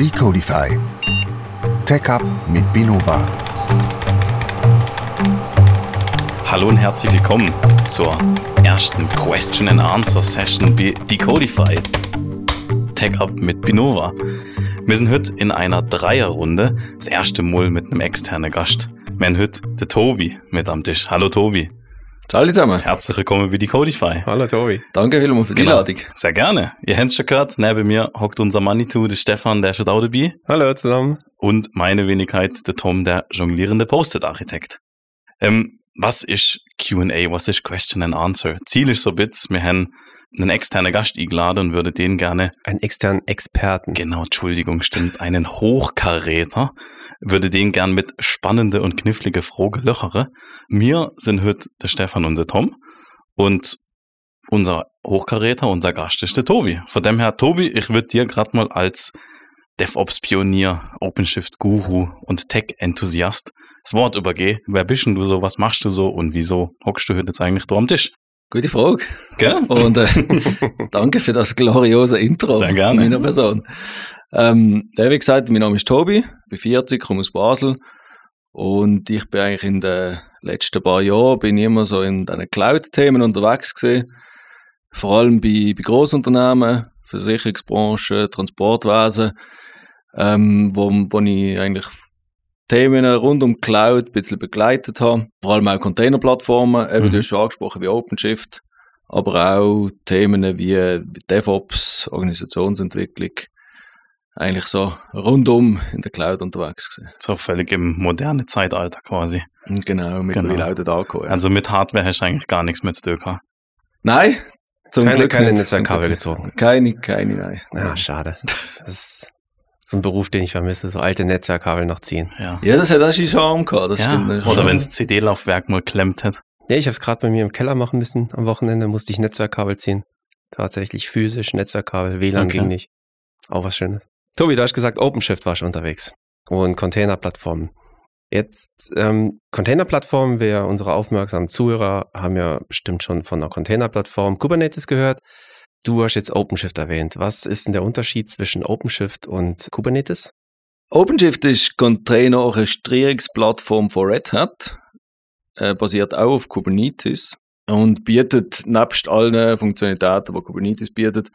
Decodify. TechUp mit Binova. Hallo und herzlich willkommen zur ersten Question and Answer Session bei Decodify. TechUp mit Binova. Wir sind heute in einer Dreierrunde, das erste Mal mit einem externen Gast. Wir haben heute den Tobi mit am Tisch. Hallo Tobi. Hallo zusammen. Herzlich willkommen bei Decodify. Hallo Tobi. Danke vielmals für die Genau. Einladung. Sehr gerne. Ihr habt es schon gehört, neben mir hockt unser Manitou, der Stefan, der ist schon auch dabei. Hallo zusammen. Und meine Wenigkeit, der Tom, der jonglierende Post-it-Architekt. Ähm, was ist Q&A, was ist Question and Answer? Ziel ist so ein bisschen, wir haben einen externen Gast eingeladen und würde den gerne, Einen externen Experten. genau, Entschuldigung, stimmt, einen Hochkaräter, würde den gern mit spannende und knifflige Fragen löchere. Wir sind heute der Stefan und der Tom und unser Hochkaräter, unser Gast ist der Tobi. Von dem her, Tobi, ich würde dir gerade mal als DevOps-Pionier, OpenShift-Guru und Tech-Enthusiast das Wort übergehen. Wer bist denn du so, was machst du so und wieso hockst du heute jetzt eigentlich da am Tisch? Gute Frage. Gell? Und äh, danke für das gloriose Intro Sehr gerne. meiner Person. Ähm, wie gesagt, mein Name ist Tobi, bin 40, komme aus Basel und ich bin eigentlich in den letzten paar Jahren bin immer so in diesen Cloud-Themen unterwegs gewesen. Vor allem bei, bei Grossunternehmen, Versicherungsbranche, Transportwesen, ähm, wo, wo ich eigentlich Themen rund um Cloud ein bisschen begleitet habe. Vor allem auch Containerplattformen, eben Mhm. du hast schon angesprochen wie OpenShift, aber auch Themen wie DevOps, Organisationsentwicklung. Eigentlich so rundum in der Cloud unterwegs gewesen. So völlig im modernen Zeitalter quasi. Genau, mittlerweile Genau. auch dort angekommen. Ja. Also mit Hardware hast du eigentlich gar nichts mehr zu tun gehabt. Nein, zum Keine, Glück keine. Netzwerkkabel gezogen. Keine, keine, nein. Ja, schade. Das ist so ein Beruf, den ich vermisse, so alte Netzwerkkabel noch ziehen. Ja. Ja, das hat auch schon Charme gehabt, das ja. stimmt. das Oder wenn das CD-Laufwerk mal klemmt hat. Ja, ich habe es gerade bei mir im Keller machen müssen. Am Wochenende musste ich Netzwerkkabel ziehen. Tatsächlich physisch Netzwerkkabel, WLAN Okay. ging nicht. Auch was Schönes. Tobi, du hast gesagt, OpenShift war schon unterwegs. Und Containerplattformen. Jetzt, ähm, Containerplattformen, wer unsere aufmerksamen Zuhörer haben ja bestimmt schon von einer Containerplattform Kubernetes gehört. Du hast jetzt OpenShift erwähnt. Was ist denn der Unterschied zwischen OpenShift und Kubernetes? OpenShift ist Container-Orchestrierungsplattform von Red Hat, äh, basiert auch auf Kubernetes und bietet nebst allen Funktionalitäten, die Kubernetes bietet,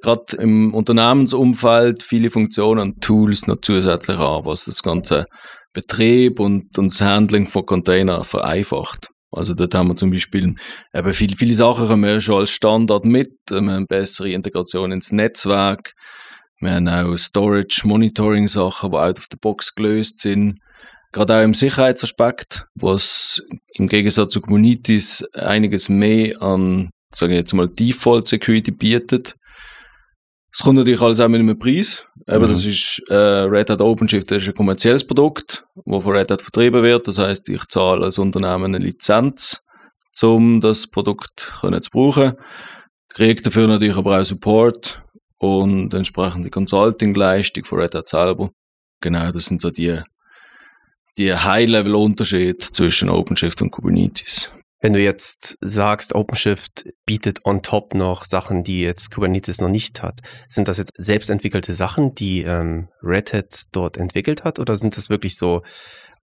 gerade im Unternehmensumfeld viele Funktionen und Tools noch zusätzlich an, was das ganze Betrieb und, und das Handling von Containern vereinfacht. Also dort haben wir zum Beispiel eben viele, viele Sachen haben wir schon als Standard mit, wir haben bessere Integration ins Netzwerk, wir haben auch Storage-Monitoring-Sachen, die out of the box gelöst sind. Gerade auch im Sicherheitsaspekt, was im Gegensatz zu Kubernetes einiges mehr an, sagen wir jetzt mal, Default Security bietet. Es kommt natürlich alles auch mit einem Preis. Eben, Mhm. das ist äh, Red Hat OpenShift, das ist ein kommerzielles Produkt, das von Red Hat vertrieben wird. Das heißt, ich zahle als Unternehmen eine Lizenz, um das Produkt können zu brauchen. Kriege dafür natürlich aber auch Support und entsprechende Consulting-Leistung von Red Hat selber. Genau, das sind so die, die High-Level-Unterschiede zwischen OpenShift und Kubernetes. Wenn du jetzt sagst, OpenShift bietet on top noch Sachen, die jetzt Kubernetes noch nicht hat, sind das jetzt selbstentwickelte Sachen, die ähm, Red Hat dort entwickelt hat, oder sind das wirklich so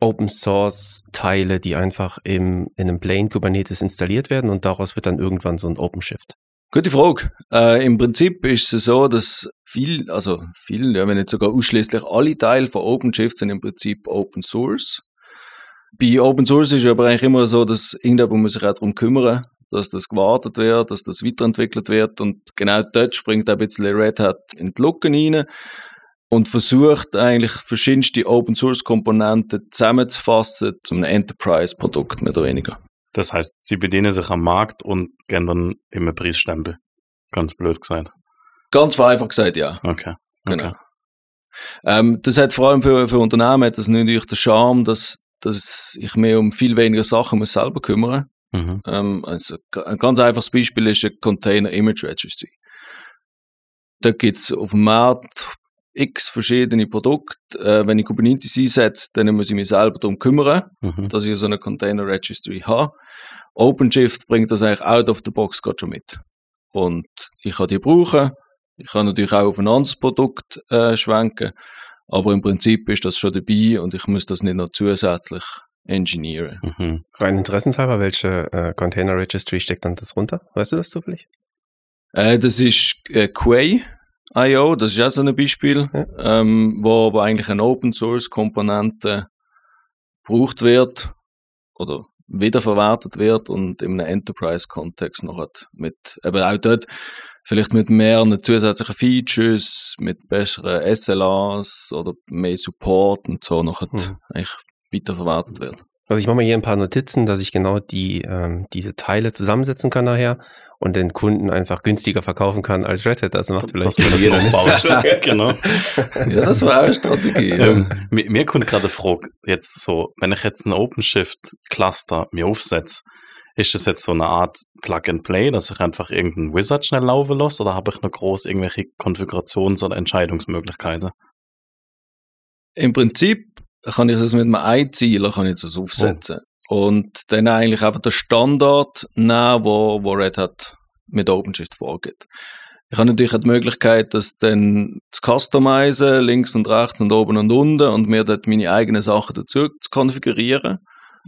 Open Source Teile, die einfach im, in einem Plain Kubernetes installiert werden und daraus wird dann irgendwann so ein OpenShift? Gute Frage. Äh, Im Prinzip ist es so, dass viel, also viel, ja, wenn nicht sogar ausschließlich alle Teile von OpenShift sind im Prinzip Open Source. Bei Open Source ist es aber eigentlich immer so, dass irgendjemand muss sich auch darum kümmern, dass das gewartet wird, dass das weiterentwickelt wird und genau dort springt auch ein bisschen Red Hat in die Lücken rein und versucht eigentlich verschiedenste Open Source Komponenten zusammenzufassen zu einem Enterprise Produkt mehr oder weniger. Das heißt, sie bedienen sich am Markt und gehen dann immer Preisstempel. Ganz blöd gesagt. Ganz vereinfacht gesagt, ja. Okay. okay. Genau. Ähm, das hat vor allem für, für Unternehmen hat das natürlich den Charme, dass, dass ich mir um viel weniger Sachen muss selber kümmern Mhm. ähm, also Ein ganz einfaches Beispiel ist ein Container Image Registry. Da gibt es auf dem Markt x verschiedene Produkte. Äh, wenn ich Kubernetes einsetze, dann muss ich mich selber darum kümmern, Mhm. dass ich so eine Container Registry habe. OpenShift bringt das eigentlich out of the box gerade schon mit. Und ich kann die brauchen Ich kann natürlich auch auf ein anderes Produkt äh, schwenken, aber im Prinzip ist das schon dabei und ich muss das nicht noch zusätzlich engineeren. Mhm. Rein interessenshalber, welche äh, Container Registry steckt dann das runter? Weißt du das zufällig? Äh, das ist äh, Quay.io, das ist auch so ein Beispiel, Ja. ähm, wo aber eigentlich eine Open Source Komponente gebraucht wird oder wiederverwertet wird und in einem Enterprise Kontext noch hat mit eben auch dort vielleicht mit mehreren zusätzlichen Features, mit besseren SLAs oder mehr Support und so noch Mhm. eigentlich weiterverwertet wird. Also ich mache mal hier ein paar Notizen, dass ich genau die, ähm, diese Teile zusammensetzen kann nachher und den Kunden einfach günstiger verkaufen kann als Red Hat. Das macht Das vielleicht wird jeder noch nicht. bauen. genau. Ja, das war auch eine Strategie. ja. Ähm, mir, mir kommt gerade eine Frage, jetzt so, wenn ich jetzt ein OpenShift-Cluster mir aufsetze, ist das jetzt so eine Art Plug-and-Play, dass ich einfach irgendeinen Wizard schnell laufen lasse oder habe ich noch groß irgendwelche Konfigurations- oder Entscheidungsmöglichkeiten? Im Prinzip kann ich das mit einem Einzieler kann ich das aufsetzen. Und dann eigentlich einfach den Standard nehmen, wo, wo Red Hat mit OpenShift vorgeht. Ich habe natürlich auch die Möglichkeit, das dann zu customizen, links und rechts und oben und unten und mir dort meine eigenen Sachen dazu zu konfigurieren.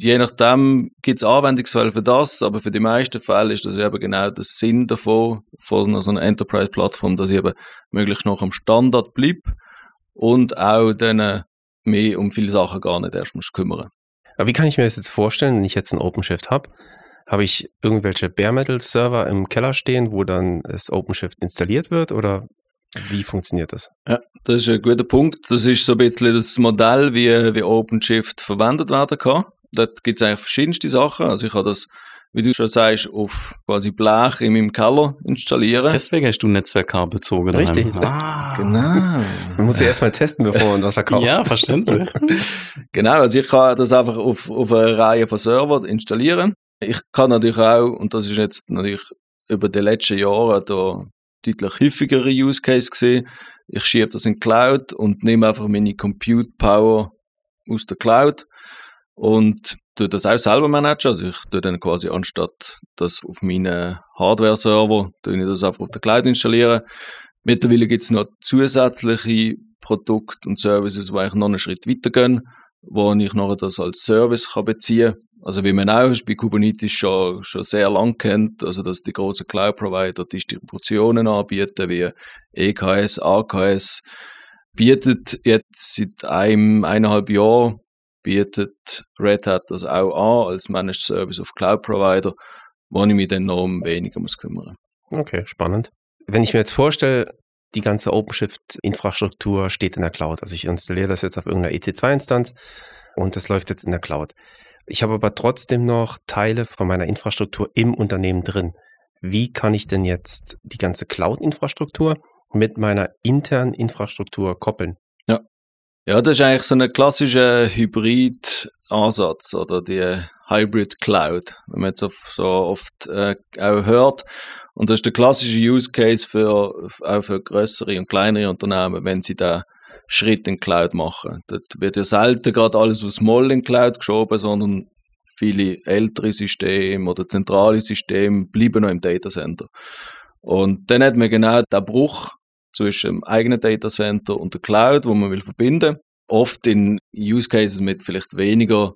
Je nachdem gibt es Anwendungsfälle für das, aber für die meisten Fälle ist das eben genau der Sinn davon, von so einer Enterprise-Plattform, dass ich eben möglichst noch am Standard bleibe und auch dann mehr um viele Sachen gar nicht erst muss kümmern. Aber wie kann ich mir das jetzt vorstellen, wenn ich jetzt einen OpenShift habe? Habe ich irgendwelche Bare Metal Server im Keller stehen, wo dann das OpenShift installiert wird oder wie funktioniert das? Ja, das ist ein guter Punkt. Das ist so ein bisschen das Modell, wie, wie OpenShift verwendet werden kann. Dort gibt es eigentlich verschiedenste Sachen. Also ich habe das, wie du schon sagst, auf quasi Blech in meinem Keller installieren. Deswegen hast du Netzwerkkabel bezogen. Richtig. Ah, Genau. Man muss ja erstmal testen, bevor man was verkauft. Ja, verständlich. Genau, also ich kann das einfach auf, auf eine Reihe von Servern installieren. Ich kann natürlich auch, und das ist jetzt natürlich über die letzten Jahre da deutlich häufigere Use Case gesehen, ich schiebe das in die Cloud und nehme einfach meine Compute Power aus der Cloud und tue das auch selber managen. Also ich tue dann quasi anstatt das auf meinen Hardware-Server, tue ich das einfach auf der Cloud installieren. Mittlerweile gibt es noch zusätzliche Produkte und Services, die eigentlich noch einen Schritt weitergehen, wo ich nachher das als Service kann beziehen kann. Also wie man auch bei Kubernetes schon, schon sehr lang kennt, also dass die großen Cloud-Provider Distributionen anbieten, wie EKS, AKS, bietet jetzt seit einem, eineinhalb Jahren bietet Red Hat das auch an als Managed Service auf Cloud-Provider, wo ich mich dann noch um weniger muss kümmern Okay, spannend. Wenn ich mir jetzt vorstelle, die ganze OpenShift-Infrastruktur steht in der Cloud. Also ich installiere das jetzt auf irgendeiner EC2-Instanz und das läuft jetzt in der Cloud. Ich habe aber trotzdem noch Teile von meiner Infrastruktur im Unternehmen drin. Wie kann ich denn jetzt die ganze Cloud-Infrastruktur mit meiner internen Infrastruktur koppeln? Ja, das ist eigentlich so ein klassischer Hybrid-Ansatz oder die Hybrid Cloud, wenn man jetzt so oft äh, auch hört. Und das ist der klassische Use Case für, auch für größere und kleinere Unternehmen, wenn sie da Schritt in Cloud machen. Dort wird ja selten gerade alles aus Moll in Cloud geschoben, sondern viele ältere Systeme oder zentrale Systeme bleiben noch im Datacenter. Und dann hat man genau den Bruch zwischen dem eigenen Datacenter und der Cloud, wo man will verbinden. Oft in Use Cases mit vielleicht weniger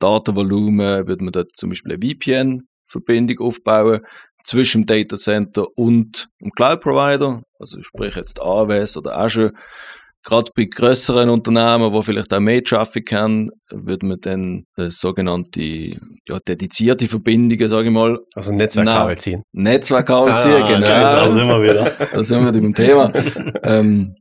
Datenvolumen würde man dort zum Beispiel eine VPN-Verbindung aufbauen zwischen dem Datacenter und dem Cloud-Provider, also sprich jetzt AWS oder Azure. Gerade bei größeren Unternehmen, wo vielleicht auch mehr Traffic haben, würde man dann äh, sogenannte ja, dedizierte Verbindungen, sage ich mal, Also Netzwerkkabel ziehen. Netzwerkkabel ziehen, Ah, genau. okay, Da sind wir wieder. da sind wir beim Thema, ähm,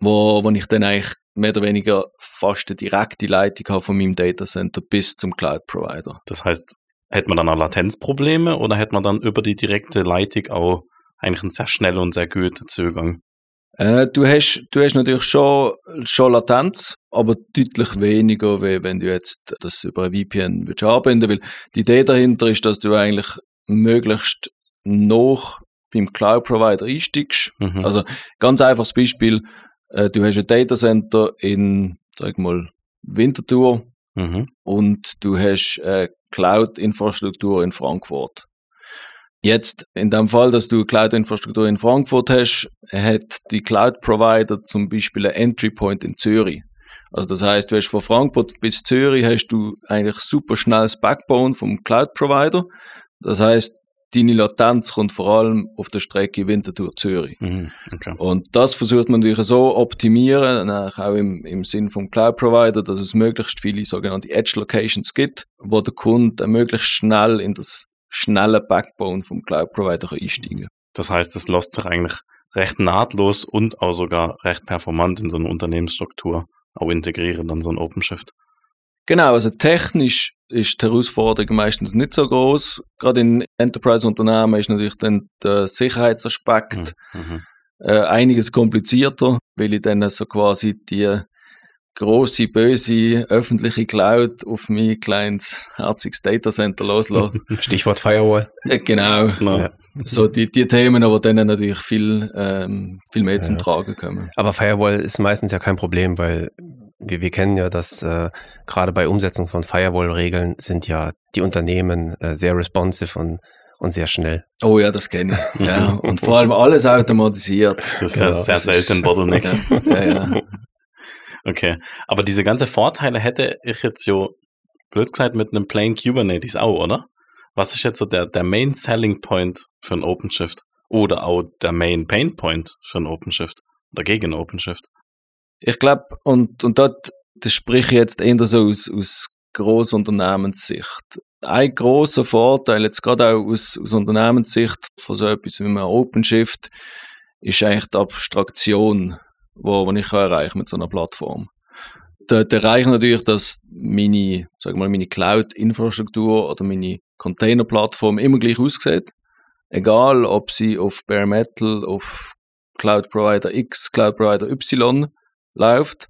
wo, wo ich dann eigentlich mehr oder weniger fast eine direkte Leitung habe von meinem Datacenter bis zum Cloud-Provider. Das heißt, hätte man dann auch Latenzprobleme oder hätte man dann über die direkte Leitung auch eigentlich einen sehr schnellen und sehr guten Zugang? Äh, du, hast, du hast natürlich schon, schon Latenz, aber deutlich weniger, wie wenn du jetzt das über ein VPN anbinden weil die Idee dahinter ist, dass du eigentlich möglichst noch beim Cloud-Provider einsteigst. Mhm. Also ganz einfaches Beispiel, äh, du hast ein Datacenter in, sag mal, Winterthur mhm. und du hast äh, Cloud-Infrastruktur in Frankfurt. Jetzt, in dem Fall, dass du Cloud-Infrastruktur in Frankfurt hast, hat die Cloud-Provider zum Beispiel einen Entry-Point in Zürich. Also das heißt, du hast von Frankfurt bis Zürich hast du eigentlich super schnelles Backbone vom Cloud-Provider. Das heißt, deine Latenz kommt vor allem auf der Strecke Winterthur-Zürich. Mhm. Okay. Und das versucht man natürlich so optimieren, auch im, im Sinn vom Cloud-Provider, dass es möglichst viele sogenannte Edge-Locations gibt, wo der Kunde möglichst schnell in das schnelle Backbone vom Cloud-Provider einsteigen. Das heißt, es lässt sich eigentlich recht nahtlos und auch sogar recht performant in so eine Unternehmensstruktur auch integrieren, dann so ein OpenShift. Genau, also technisch ist die Herausforderung meistens nicht so groß. Gerade in Enterprise-Unternehmen ist natürlich dann der Sicherheitsaspekt Mhm. äh, einiges komplizierter, weil ich dann so quasi die große, böse öffentliche Cloud auf mein kleines, herziges Datacenter loslasse. Stichwort Firewall. Äh, genau, Na, Ja. so die, die Themen, aber dann natürlich viel, ähm, viel mehr zum Ja. Tragen kommen. Aber Firewall ist meistens ja kein Problem, weil wir, wir kennen ja, dass äh, gerade bei Umsetzung von Firewall-Regeln sind ja die Unternehmen äh, sehr responsive und, und sehr schnell. Oh ja, das kenne ich. Ja, und vor allem alles automatisiert. das ist Genau, ja sehr das ist- selten Bottleneck. Ja, ja, ja. Okay. Aber diese ganze Vorteile hätte ich jetzt so, blöd gesagt, mit einem Plain Kubernetes auch, oder? Was ist jetzt so der, der Main Selling Point für ein OpenShift? Oder auch der Main Pain Point für ein OpenShift? Oder gegen OpenShift? Ich glaube, und, und dort das spreche ich jetzt eher so aus, aus Grossunternehmenssicht. Ein großer Vorteil, jetzt gerade auch aus, aus Unternehmenssicht von so etwas wie einem OpenShift, ist eigentlich die Abstraktion, wo, wo ich kann erreichen mit so einer Plattform. Dort erreiche ich natürlich, dass meine, sagen wir mal, meine Cloud-Infrastruktur oder meine Container-Plattform immer gleich aussieht. Egal, ob sie auf Bare Metal, auf Cloud Provider X, Cloud Provider Y läuft.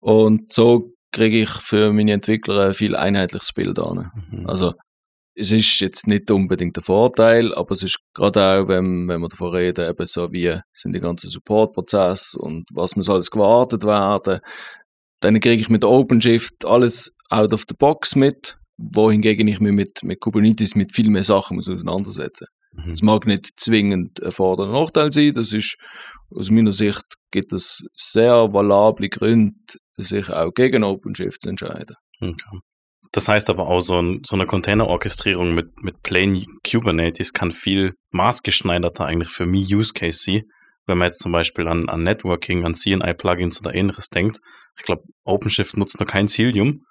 Und so kriege ich für meine Entwickler ein viel einheitliches Bild an. Mhm. Also es ist jetzt nicht unbedingt der Vorteil, aber es ist gerade auch, wenn, wenn wir davon reden, eben so wie sind die ganzen Supportprozesse und was muss alles gewartet werden, dann kriege ich mit OpenShift alles out of the box mit, wohingegen ich mich mit, mit Kubernetes mit viel mehr Sachen muss auseinandersetzen Mhm. es mag nicht zwingend ein Vor- oder Nachteil sein. Das ist, aus meiner Sicht gibt es sehr valable Gründe, sich auch gegen OpenShift zu entscheiden. Okay. Das heißt aber auch, so, ein, so eine Container-Orchestrierung mit, mit Plain Kubernetes kann viel maßgeschneiderter eigentlich für mich Use Case sein, wenn man jetzt zum Beispiel an, an Networking, an CNI-Plugins oder ähnliches denkt. Ich glaube, OpenShift nutzt noch kein Cilium,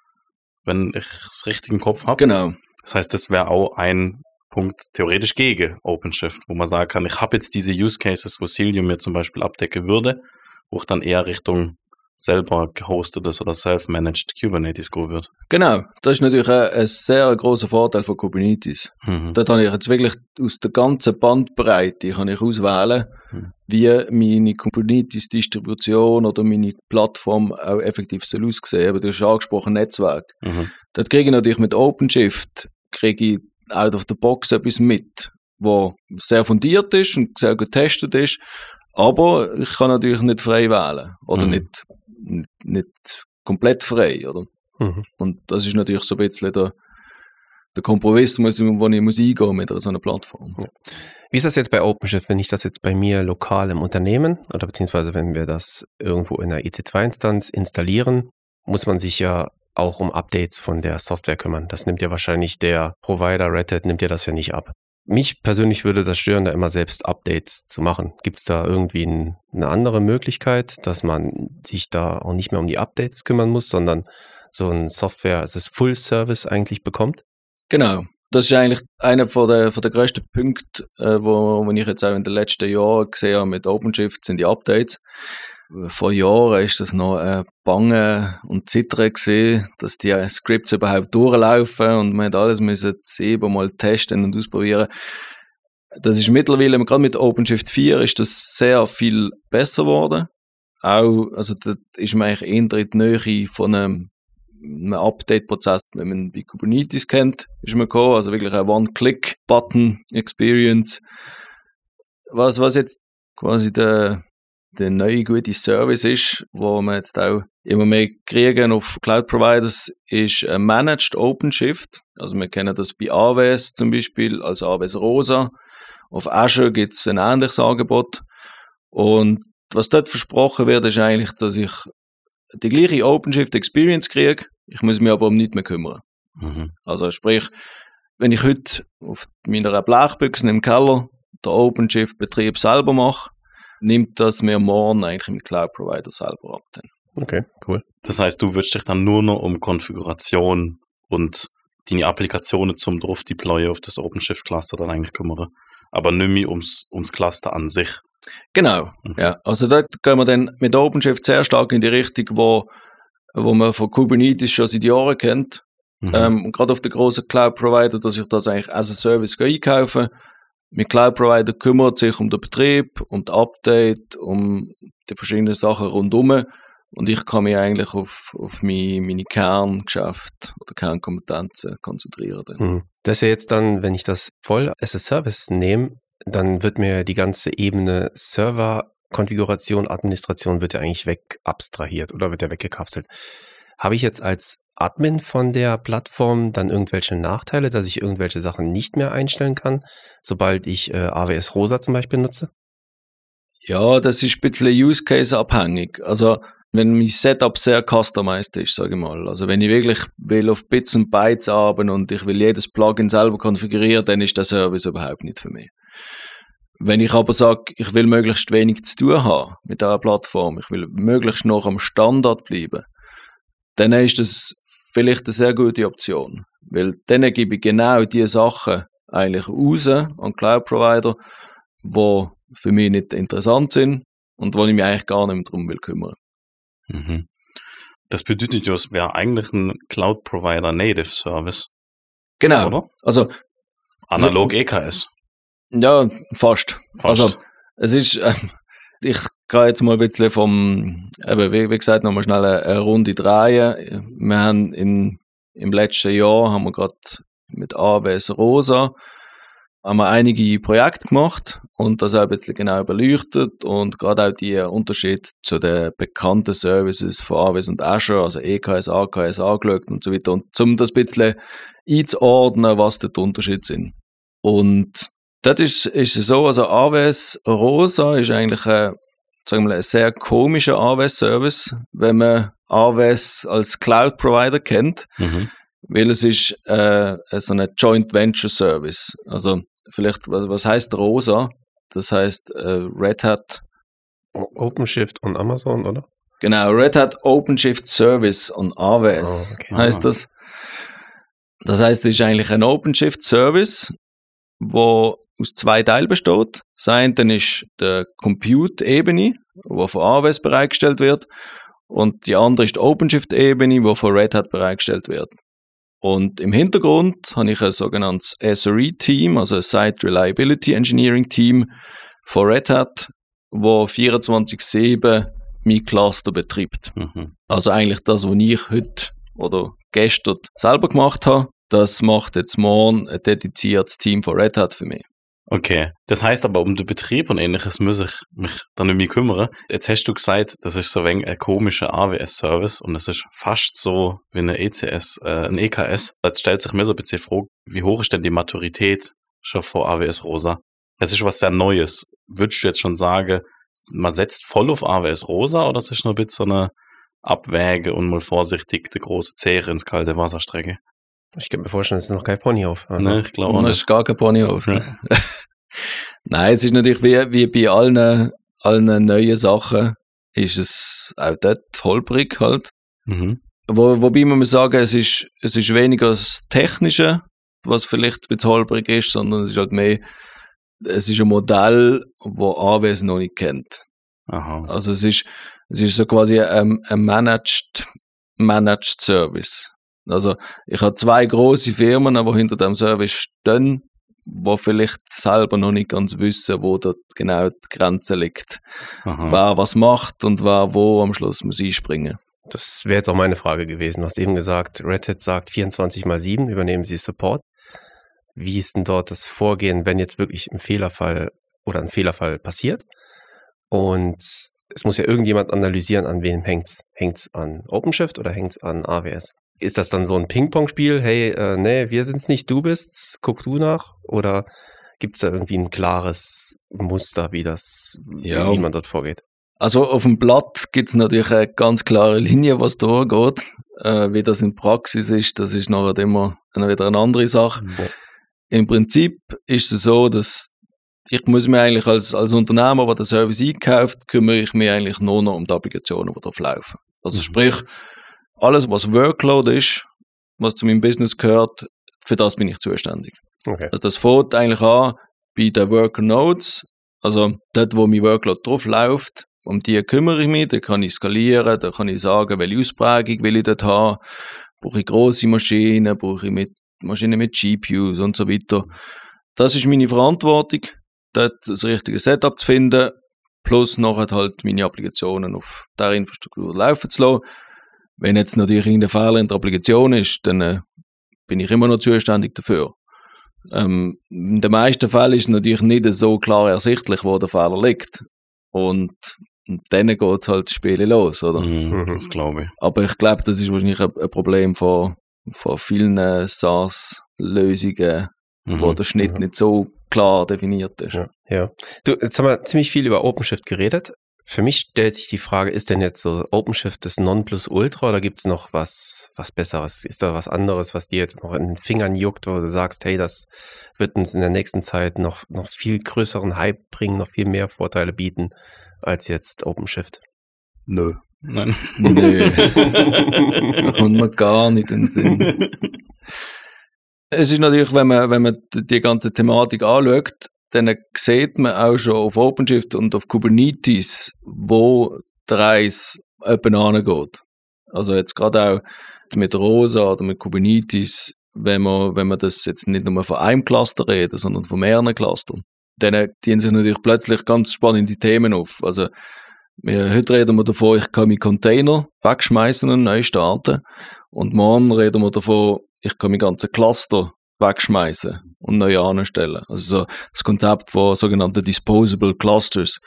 wenn ich es richtig im Kopf habe. Genau. Das heißt, das wäre auch ein Punkt theoretisch gegen OpenShift, wo man sagen kann, ich habe jetzt diese Use Cases, wo Cilium mir zum Beispiel abdecken würde, wo ich dann eher Richtung selber gehostetes oder self-managed Kubernetes gehen würde. Genau. Das ist natürlich ein, ein sehr großer Vorteil von Kubernetes. Mhm. Dort habe ich jetzt wirklich aus der ganzen Bandbreite kann ich auswählen, Hm. wie meine Kubernetes-Distribution oder meine Plattform auch effektiv soll aussehen. Aber du hast angesprochen Netzwerk. Mhm. Dort kriege ich natürlich mit OpenShift kriege ich out of the box etwas mit, wo sehr fundiert ist und sehr gut getestet ist, aber ich kann natürlich nicht frei wählen oder Mhm. nicht, nicht, nicht komplett frei. Oder? Mhm. Und das ist natürlich so ein bisschen der, der Kompromiss, muss, wo ich muss eingehen mit so einer Plattform. Wie ist das jetzt bei OpenShift, wenn ich das jetzt bei mir lokal im Unternehmen oder beziehungsweise wenn wir das irgendwo in der EC2-Instanz installieren, muss man sich ja auch um Updates von der Software kümmern. Das nimmt ja wahrscheinlich der Provider Red Hat, nimmt ja das ja nicht ab. Mich persönlich würde das stören, da immer selbst Updates zu machen. Gibt es da irgendwie ein, eine andere Möglichkeit, dass man sich da auch nicht mehr um die Updates kümmern muss, sondern so ein Software, also das Full Service eigentlich bekommt? Genau. Das ist eigentlich einer von der, von der grössten Punkte, äh, wo, wo ich jetzt auch in den letzten Jahren gesehen habe mit OpenShift, sind die Updates. Vor Jahren ist das noch äh, Bangen und Zittern gesehen, dass die äh, Scripts überhaupt durchlaufen und man hat alles müssen siebenmal testen und ausprobieren. Das ist mittlerweile, gerade mit OpenShift 4, ist das sehr viel besser geworden. Auch, also da ist man eigentlich eher in die Nähe von einem einen Update-Prozess, wenn man bei Kubernetes kennt, ist man gekommen, also wirklich ein One-Click-Button-Experience. Was, was jetzt quasi der, der neue gute Service ist, wo wir jetzt auch immer mehr kriegen auf Cloud-Providers, ist ein Managed OpenShift. Also wir kennen das bei AWS zum Beispiel als AWS Rosa. Auf Azure gibt es ein ähnliches Angebot. Und was dort versprochen wird, ist eigentlich, dass ich die gleiche OpenShift Experience kriege. Ich muss mich aber um nichts mehr kümmern. Mhm. Also sprich, wenn ich heute auf meiner Blechbüchse im Keller den OpenShift-Betrieb selber mache, nimmt das mir morgen eigentlich im Cloud-Provider selber ab. Dann. Okay, cool. Das heißt, du würdest dich dann nur noch um Konfiguration und deine Applikationen zum drauf deployen auf das OpenShift Cluster dann eigentlich kümmern. Aber nicht mehr ums, ums Cluster an sich. Genau, Mhm. ja. Also da gehen wir dann mit OpenShift sehr stark in die Richtung, wo, wo man von Kubernetes schon seit Jahren kennt. Mhm. Ähm, und gerade auf den großen Cloud-Provider, dass ich das eigentlich as a Service einkaufe. Mein Cloud-Provider kümmert sich um den Betrieb, um das Update, um die verschiedenen Sachen rundum. Und ich kann mich eigentlich auf, auf meine, meine Kerngeschäfte oder Kernkompetenzen konzentrieren. Mhm. Das ist ja jetzt dann, wenn ich das voll as a Service nehme, dann wird mir die ganze Ebene Server, Konfiguration, Administration wird ja eigentlich weg abstrahiert oder wird ja weggekapselt. Habe ich jetzt als Admin von der Plattform dann irgendwelche Nachteile, dass ich irgendwelche Sachen nicht mehr einstellen kann, sobald ich äh, AWS Rosa zum Beispiel nutze? Ja, das ist ein bisschen Use Case abhängig. Also, wenn mein Setup sehr customized ist, sage ich mal. Also, wenn ich wirklich will auf Bits und Bytes arbeiten und ich will jedes Plugin selber konfigurieren, dann ist der Service überhaupt nicht für mich. Wenn ich aber sage, ich will möglichst wenig zu tun haben mit dieser Plattform, ich will möglichst noch am Standard bleiben, dann ist das vielleicht eine sehr gute Option. Weil dann gebe ich genau die Sachen eigentlich raus an Cloud-Provider, die für mich nicht interessant sind und wo ich mich eigentlich gar nicht mehr darum will kümmern. Mhm. Das bedeutet ja, es wäre eigentlich ein Cloud Provider Native Service, Genau. oder? Also, Analog EKS. ja, fast. Fast. Also, es ist, ähm, ich gehe jetzt mal ein bisschen vom, eben, wie, gesagt, nochmal schnell eine, Runde drehen. Wir haben in, im letzten Jahr haben wir gerade mit AWS Rosa haben wir einige Projekte gemacht und das auch ein bisschen genau beleuchtet und gerade auch die Unterschied zu den bekannten Services von AWS und Azure, also EKS, AKS angeschaut und so weiter und um das ein bisschen einzuordnen, was die Unterschiede sind. Und das ist, ist es so, also AWS Rosa ist eigentlich ein, sagen wir mal, ein sehr komischer AWS-Service, wenn man AWS als Cloud-Provider kennt, Mhm. weil es ist äh, so eine Joint Venture Service. Also vielleicht, was, was heißt Rosa? Das heißt äh, Red Hat, OpenShift und Amazon, oder? genau, Red Hat OpenShift Service on AWS Oh, okay. heißt das. Das heißt, es ist eigentlich ein OpenShift Service, wo aus zwei Teilen besteht. Das eine ist die Compute-Ebene, die von AWS bereitgestellt wird, und die andere ist die OpenShift-Ebene, die von Red Hat bereitgestellt wird. Und im Hintergrund habe ich ein sogenanntes SRE-Team, also ein Site Reliability Engineering Team von Red Hat, wo 24/7 mein Cluster betreibt. Mhm. Also eigentlich das, was ich heute oder gestern selber gemacht habe, das macht jetzt morgen ein dediziertes Team von Red Hat für mich. Okay. Das heißt aber, um den Betrieb und ähnliches muss ich mich dann um mich kümmern. Jetzt hast du gesagt, das ist so ein ein komischer AWS-Service und es ist fast so wie eine ECS, äh, ein EKS. Jetzt stellt sich mir so ein bisschen Frage, wie hoch ist denn die Maturität schon vor AWS Rosa? Das ist was sehr Neues. Würdest du jetzt schon sagen, man setzt voll auf AWS Rosa oder ist es noch ein bisschen so eine Abwäge und mal vorsichtig die große Zehre ins kalte Wasser strecke? Ich kann mir vorstellen, es ist noch kein Ponyhof. Also, ne, ich glaube das nicht. ist gar kein Ponyhof. Ja. Nein, es ist natürlich wie, wie bei allen, allen neuen Sachen, ist es auch dort holprig halt. Mhm. Wo, wobei man muss sagen, es ist, es ist weniger das Technische, was vielleicht ein bisschen holprig ist, sondern es ist halt mehr, es ist ein Modell, wo AWS noch nicht kennt. Aha. Also es ist, es ist so quasi ein, ein managed, managed Service. Also ich habe zwei große Firmen, die hinter dem Service stehen, wo vielleicht selber noch nicht ganz wissen, wo dort genau die Grenze liegt. Aha. Wer was macht und wer wo am Schluss muss einspringen. Das wäre jetzt auch meine Frage gewesen. Du hast eben gesagt, Red Hat sagt 24 mal 7, übernehmen Sie Support. Wie ist denn dort das Vorgehen, wenn jetzt wirklich ein Fehlerfall oder ein Fehlerfall passiert? Und es muss ja irgendjemand analysieren, an wem hängt's. Hängt's an OpenShift oder hängt's an AWS? Ist das dann so ein Ping-Pong-Spiel? Hey, äh, nee, wir sind's nicht, du bist's, guck du nach? Oder Gibt es da irgendwie ein klares Muster, wie das, Ja. wie man dort vorgeht? Also auf dem Blatt gibt es natürlich eine ganz klare Linie, was da geht. Äh, wie das in Praxis ist, das ist nachher immer eine, wieder eine andere Sache. Ja. Im Prinzip ist es so, dass ich muss mir eigentlich als, als Unternehmer, der den Service einkauft, kümmere ich mich eigentlich nur noch um die Applikationen, die drauf laufen. Also Mhm. sprich, alles, was Workload ist, was zu meinem Business gehört, für das bin ich zuständig. Okay. Also das fängt eigentlich an bei den Worker Nodes, also dort, wo mein Workload drauf läuft, um die kümmere ich mich, da kann ich skalieren, da kann ich sagen, welche Ausprägung will ich dort haben, brauche ich grosse Maschinen, brauche ich mit Maschinen mit GPUs und so weiter. Das ist meine Verantwortung, dort das richtige Setup zu finden, plus nachher halt meine Applikationen auf der Infrastruktur laufen zu lassen. Wenn jetzt natürlich irgendein Fehler in der Applikation ist, dann äh, bin ich immer noch zuständig dafür. Ähm, in den meisten Fällen ist es natürlich nicht so klar ersichtlich, wo der Fehler liegt. Und dann geht es halt das Spiel los, oder? Mhm, Mhm. Das glaube ich. Aber ich glaube, das ist wahrscheinlich ein, ein Problem von, von vielen äh, SaaS-Lösungen, wo Mhm. der Schnitt Mhm. nicht so klar definiert ist. Ja, ja. Du, jetzt haben wir ziemlich viel über OpenShift geredet. Für mich stellt sich die Frage, ist denn jetzt so OpenShift das Nonplusultra oder gibt es noch was, was Besseres? Ist da was anderes, was dir jetzt noch in den Fingern juckt, wo du sagst, hey, das wird uns in der nächsten Zeit noch, noch viel größeren Hype bringen, noch viel mehr Vorteile bieten als jetzt OpenShift? Nö. Nein. Nö, da kommt mir gar nicht in den Sinn. Es ist natürlich, wenn man, wenn man die die ganze Thematik anschaut, dann sieht man auch schon auf OpenShift und auf Kubernetes, wo der Reis etwa angeht. Also jetzt gerade auch mit Rosa oder mit Kubernetes, wenn man, wenn man das jetzt nicht nur von einem Cluster reden, sondern von mehreren Clustern, dann dienen sich natürlich plötzlich ganz spannende Themen auf. Also wir, heute reden wir davon, ich kann meinen Container wegschmeißen und neu starten. Und morgen reden wir davon, ich kann mein ganzen Cluster wegschmeißen und neu anstellen. Also so das Konzept von sogenannten Disposable Clusters.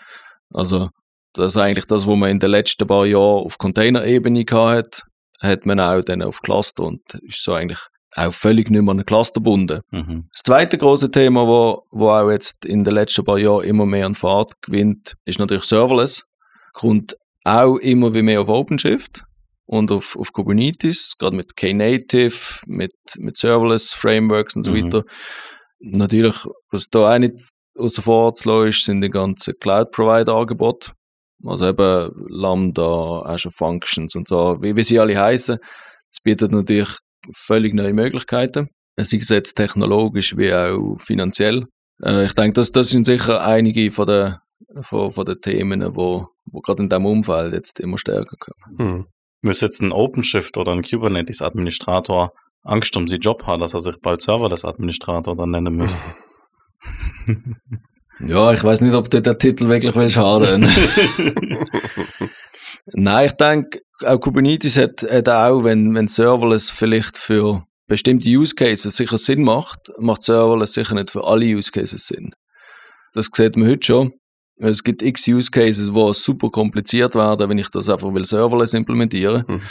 Also das ist eigentlich das, was man in den letzten paar Jahren auf Container-Ebene hat, hat man auch dann auf Cluster und ist so eigentlich auch völlig nicht mehr an Cluster gebunden. Mhm. Das zweite große Thema, wo, wo auch jetzt in den letzten paar Jahren immer mehr an Fahrt gewinnt, ist natürlich Serverless. Kommt auch immer wie mehr auf OpenShift und auf, auf Kubernetes, gerade mit Knative, mit, mit Serverless Frameworks und so Mhm. weiter. Natürlich, was da auch nicht außer vor zu ist, sind die ganzen Cloud-Provider-Angebote. Also eben Lambda, Azure Functions und so, wie, wie sie alle heißen. Das bietet natürlich völlig neue Möglichkeiten sei es jetzt technologisch wie auch finanziell. Äh, ich denke, das, das sind sicher einige von den, von, von den Themen, wo, wo gerade in diesem Umfeld jetzt immer stärker kommen. Hm. Müsste jetzt ein OpenShift oder ein Kubernetes-Administrator Angst um seinen Job haben, dass er sich bald Serverless-Administrator dann nennen muss. Ja, ich weiß nicht, ob dir der Titel wirklich will schaden. Nein, ich denke, auch Kubernetes hat, hat auch, wenn, wenn Serverless vielleicht für bestimmte Use Cases sicher Sinn macht, macht Serverless sicher nicht für alle Use Cases Sinn. Das sieht man heute schon. Es gibt x Use Cases, die super kompliziert werden, wenn ich das einfach will Serverless implementieren. Mhm.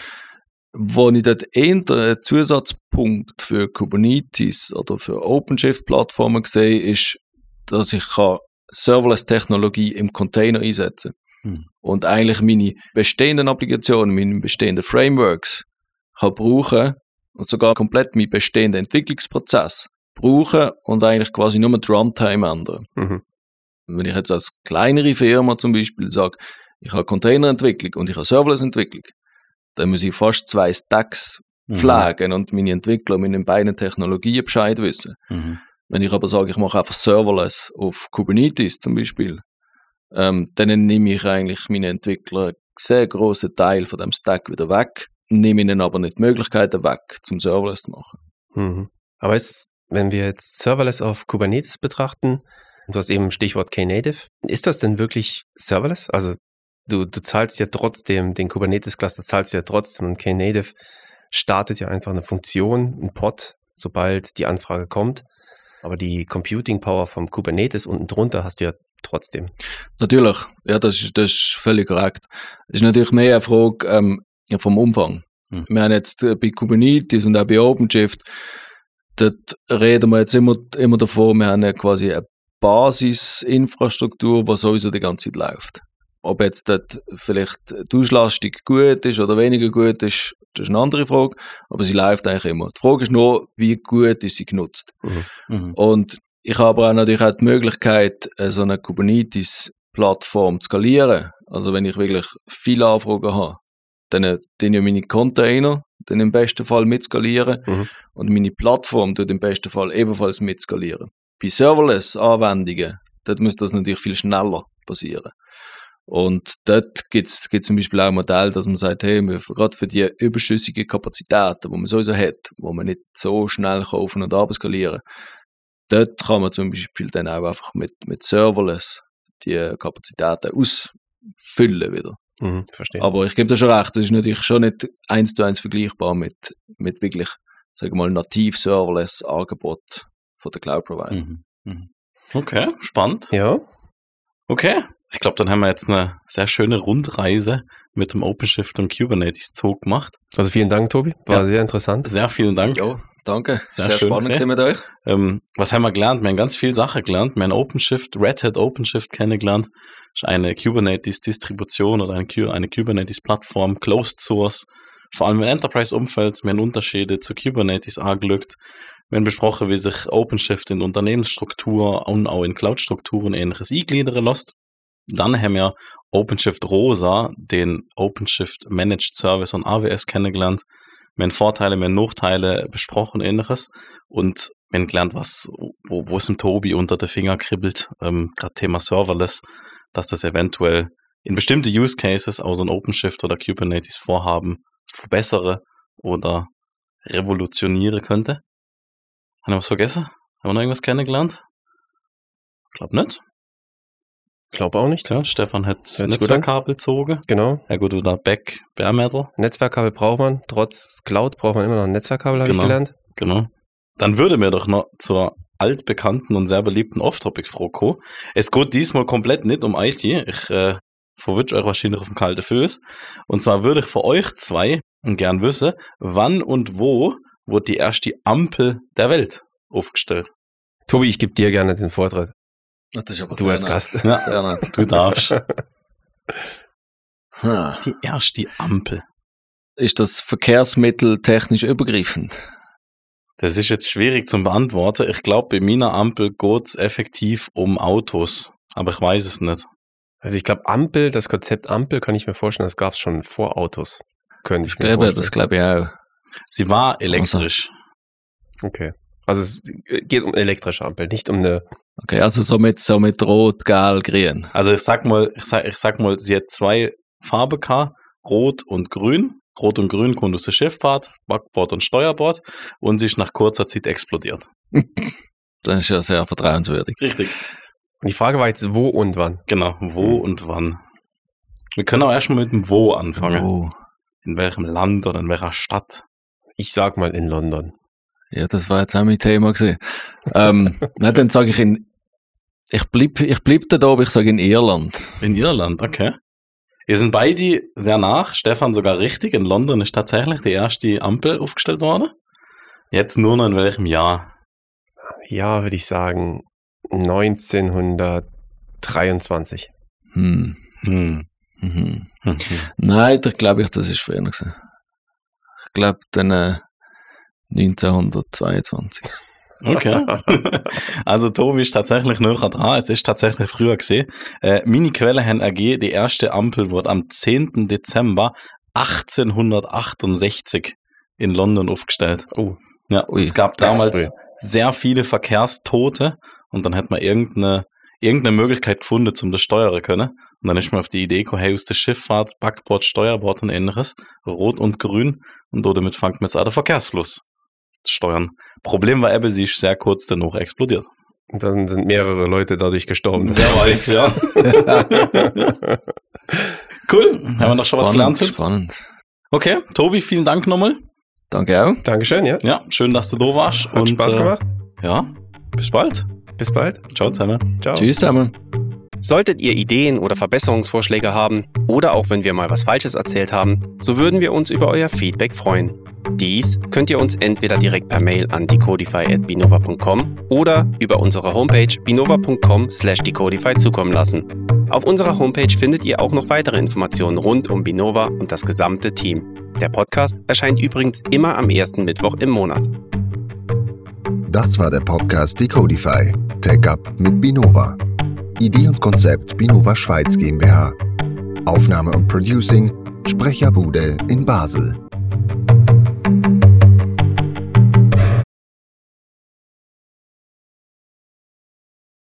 Wo ich dort eher einen Zusatzpunkt für Kubernetes oder für OpenShift-Plattformen sehe, ist, dass ich kann Serverless-Technologie im Container einsetzen Hm. und eigentlich meine bestehenden Applikationen, meine bestehenden Frameworks kann brauchen und sogar komplett meinen bestehenden Entwicklungsprozess brauchen und eigentlich quasi nur die Runtime ändern. Mhm. Wenn ich jetzt als kleinere Firma zum Beispiel sage, ich habe Containerentwicklung und ich habe Serverless-Entwicklung, dann muss ich fast zwei Stacks Mhm. pflegen und meine Entwickler mit den beiden Technologien Bescheid wissen. Mhm. Wenn ich aber sage, ich mache einfach Serverless auf Kubernetes zum Beispiel, ähm, dann nehme ich eigentlich meine Entwickler einen sehr großen Teil von dem Stack wieder weg, nehme ihnen aber nicht die Möglichkeiten weg, zum Serverless zu machen. Mhm. Aber ist, wenn wir jetzt Serverless auf Kubernetes betrachten, du hast eben Stichwort Knative, ist das denn wirklich Serverless? Also du, du zahlst ja trotzdem, den Kubernetes-Cluster zahlst du ja trotzdem und Knative startet ja einfach eine Funktion, ein Pod, sobald die Anfrage kommt. Aber die Computing Power vom Kubernetes unten drunter hast du ja trotzdem. Natürlich, ja, das ist, das ist völlig korrekt. Es ist natürlich mehr eine Frage ähm, vom Umfang. Hm. Wir haben jetzt äh, bei Kubernetes und auch bei OpenShift dort reden wir jetzt immer, immer davon, wir haben ja quasi eine Basisinfrastruktur, die sowieso die ganze Zeit läuft. Ob jetzt dort vielleicht die Auslastung gut ist oder weniger gut ist, das ist eine andere Frage, aber sie läuft eigentlich immer. Die Frage ist nur, wie gut ist sie genutzt. Mhm. Und ich habe aber auch natürlich auch die Möglichkeit, äh, so eine Kubernetes-Plattform zu skalieren. Also wenn ich wirklich viele Anfragen habe, dann äh, dann ja meine Container dann im besten Fall mitskalieren Mhm. und meine Plattform tut im besten Fall ebenfalls mitskalieren. Bei Serverless-Anwendungen, dort muss das natürlich viel schneller passieren. Und dort gibt es zum Beispiel auch ein Modell, dass man sagt, hey, wir, gerade für die überschüssigen Kapazitäten, die man sowieso hat, wo man nicht so schnell kaufen und abskalieren, dort kann man zum Beispiel dann auch einfach mit, mit Serverless die Kapazitäten ausfüllen wieder. Mhm, verstehe. Aber ich gebe dir schon recht, das ist natürlich schon nicht eins zu eins vergleichbar mit, mit wirklich, sagen wir mal, nativ serverless Angebot von der Cloud Provider. Mhm. Mhm. Okay, spannend. ja, Okay, ich glaube, dann haben wir jetzt eine sehr schöne Rundreise mit dem OpenShift und Kubernetes Zug gemacht. also vielen Dank, Tobi. War Ja. sehr interessant. Sehr vielen Dank. Ja, danke. Sehr Sehr, schön spannend mit euch. Ähm, was haben wir gelernt? Wir haben ganz viele Sachen gelernt. Wir haben OpenShift, Red Hat OpenShift kennengelernt. Das ist eine Kubernetes-Distribution oder eine, eine Kubernetes-Plattform, Closed Source. Vor allem im Enterprise-Umfeld. Wir haben Unterschiede zu Kubernetes angelegt. Wir haben besprochen, wie sich OpenShift in Unternehmensstruktur und auch in Cloud-Strukturen ähnliches eingliedern lässt. Dann haben wir OpenShift Rosa, den OpenShift Managed Service und AWS kennengelernt. Wir haben Vorteile, wir haben Nachteile besprochen, ähnliches. Und wir haben gelernt, was, wo, wo es im Tobi unter der Finger kribbelt, ähm, gerade Thema Serverless, dass das eventuell in bestimmte Use Cases auch so ein OpenShift oder Kubernetes Vorhaben verbessere oder revolutionieren könnte. Haben wir was vergessen? Haben wir noch irgendwas kennengelernt? Ich glaube nicht. Glaube auch nicht. Ja, Stefan hat an. Netzwerkkabel gezogen. Genau. Ja gut, oder Back Bare Metal. Netzwerkkabel braucht man. Trotz Cloud braucht man immer noch ein Netzwerkkabel, habe Genau. ich gelernt. Genau. Dann würde mir doch noch zur altbekannten und sehr beliebten Off-Topic-Frage kommen. Es geht diesmal komplett nicht um IT. Ich äh, verwünsche euch wahrscheinlich auf dem kalten Fuß. Und zwar würde ich für euch zwei gern wissen, wann und wo wurde die erste Ampel der Welt aufgestellt? Tobi, ich gebe dir gerne den Vortritt. Das ist aber Du sehr als nett. Gast. Ja. Sehr nett. Du darfst. Die erste Ampel. Ist das Verkehrsmittel technisch übergreifend? Das ist jetzt schwierig zu beantworten. Ich glaube, bei meiner Ampel geht es effektiv um Autos. Aber ich weiß es nicht. Also ich glaube, Ampel, das Konzept Ampel kann ich mir vorstellen, das gab es schon vor Autos. Könnte ich Ich mir glaube, vorstellen. das glaube ich auch. Sie war elektrisch. Okay. Also es geht um elektrische Ampel, nicht um eine. Okay, also so mit, so mit Rot, Gel, Grün. Also ich sag mal, ich sag, ich sag mal, sie hat zwei Farben gehabt, Rot und Grün. Rot und Grün kommt aus der Schifffahrt, Backbord und Steuerbord und sie ist nach kurzer Zeit explodiert. Das ist ja sehr vertrauenswürdig. Richtig. Die Frage war jetzt, wo und wann. Genau, wo und wann. Wir können auch erstmal mit dem Wo anfangen. Oh. In welchem Land oder in welcher Stadt. Ich sag mal in London. Ja, das war jetzt auch mein Thema gewesen. ähm, na, dann sage ich in, ich bleib, ich bleib da oben, ich sage in Irland. In Irland, okay. Wir sind beide sehr nach. Stefan sogar richtig. In London ist tatsächlich die erste Ampel aufgestellt worden. Jetzt nur noch in welchem Jahr? Ja, würde ich sagen 1923. Hm. Hm. Mhm. Hm. Nein, da glaube ich, das ist früher gewesen. Ich glaube dann äh, 1922. Okay. also Tobi ist tatsächlich näher dran. Es ist tatsächlich früher gesehen. Äh, meine Quellen haben ergeben, die erste Ampel wurde am 10. Dezember 1868 in London aufgestellt. Oh, Ja, Ui, es gab damals sehr viele Verkehrstote und dann hat man irgendeine, irgendeine Möglichkeit gefunden, zum das steuern können. Und dann ist man auf die Idee gekommen, hey, aus der Schifffahrt, Backbord, Steuerbord und ähnliches, rot und grün und damit fängt man jetzt an, den Verkehrsfluss zu steuern. Problem war eben, sie ist sehr kurz danach explodiert. Und dann sind mehrere Leute dadurch gestorben. Wer weiß, ja. Cool, haben wir noch schon was spannend, gelernt? spannend. Okay, Tobi, vielen Dank nochmal. Danke auch. Dankeschön, ja. Ja, schön, dass du da warst. Hat Spaß äh, gemacht. Ja, bis bald. Bis bald. Ciao zusammen. Ciao. Tschüss zusammen. Solltet ihr Ideen oder Verbesserungsvorschläge haben oder auch wenn wir mal was Falsches erzählt haben, so würden wir uns über euer Feedback freuen. Dies könnt ihr uns entweder direkt per Mail an decodify.binova.com oder über unsere Homepage binova.com/decodify zukommen lassen. Auf unserer Homepage findet ihr auch noch weitere Informationen rund um Binova und das gesamte Team. Der Podcast erscheint übrigens immer am ersten Mittwoch im Monat. Das war der Podcast Decodify. Tech Up mit Binova. Idee und Konzept Binova Schweiz GmbH. Aufnahme und Producing Sprecherbude in Basel.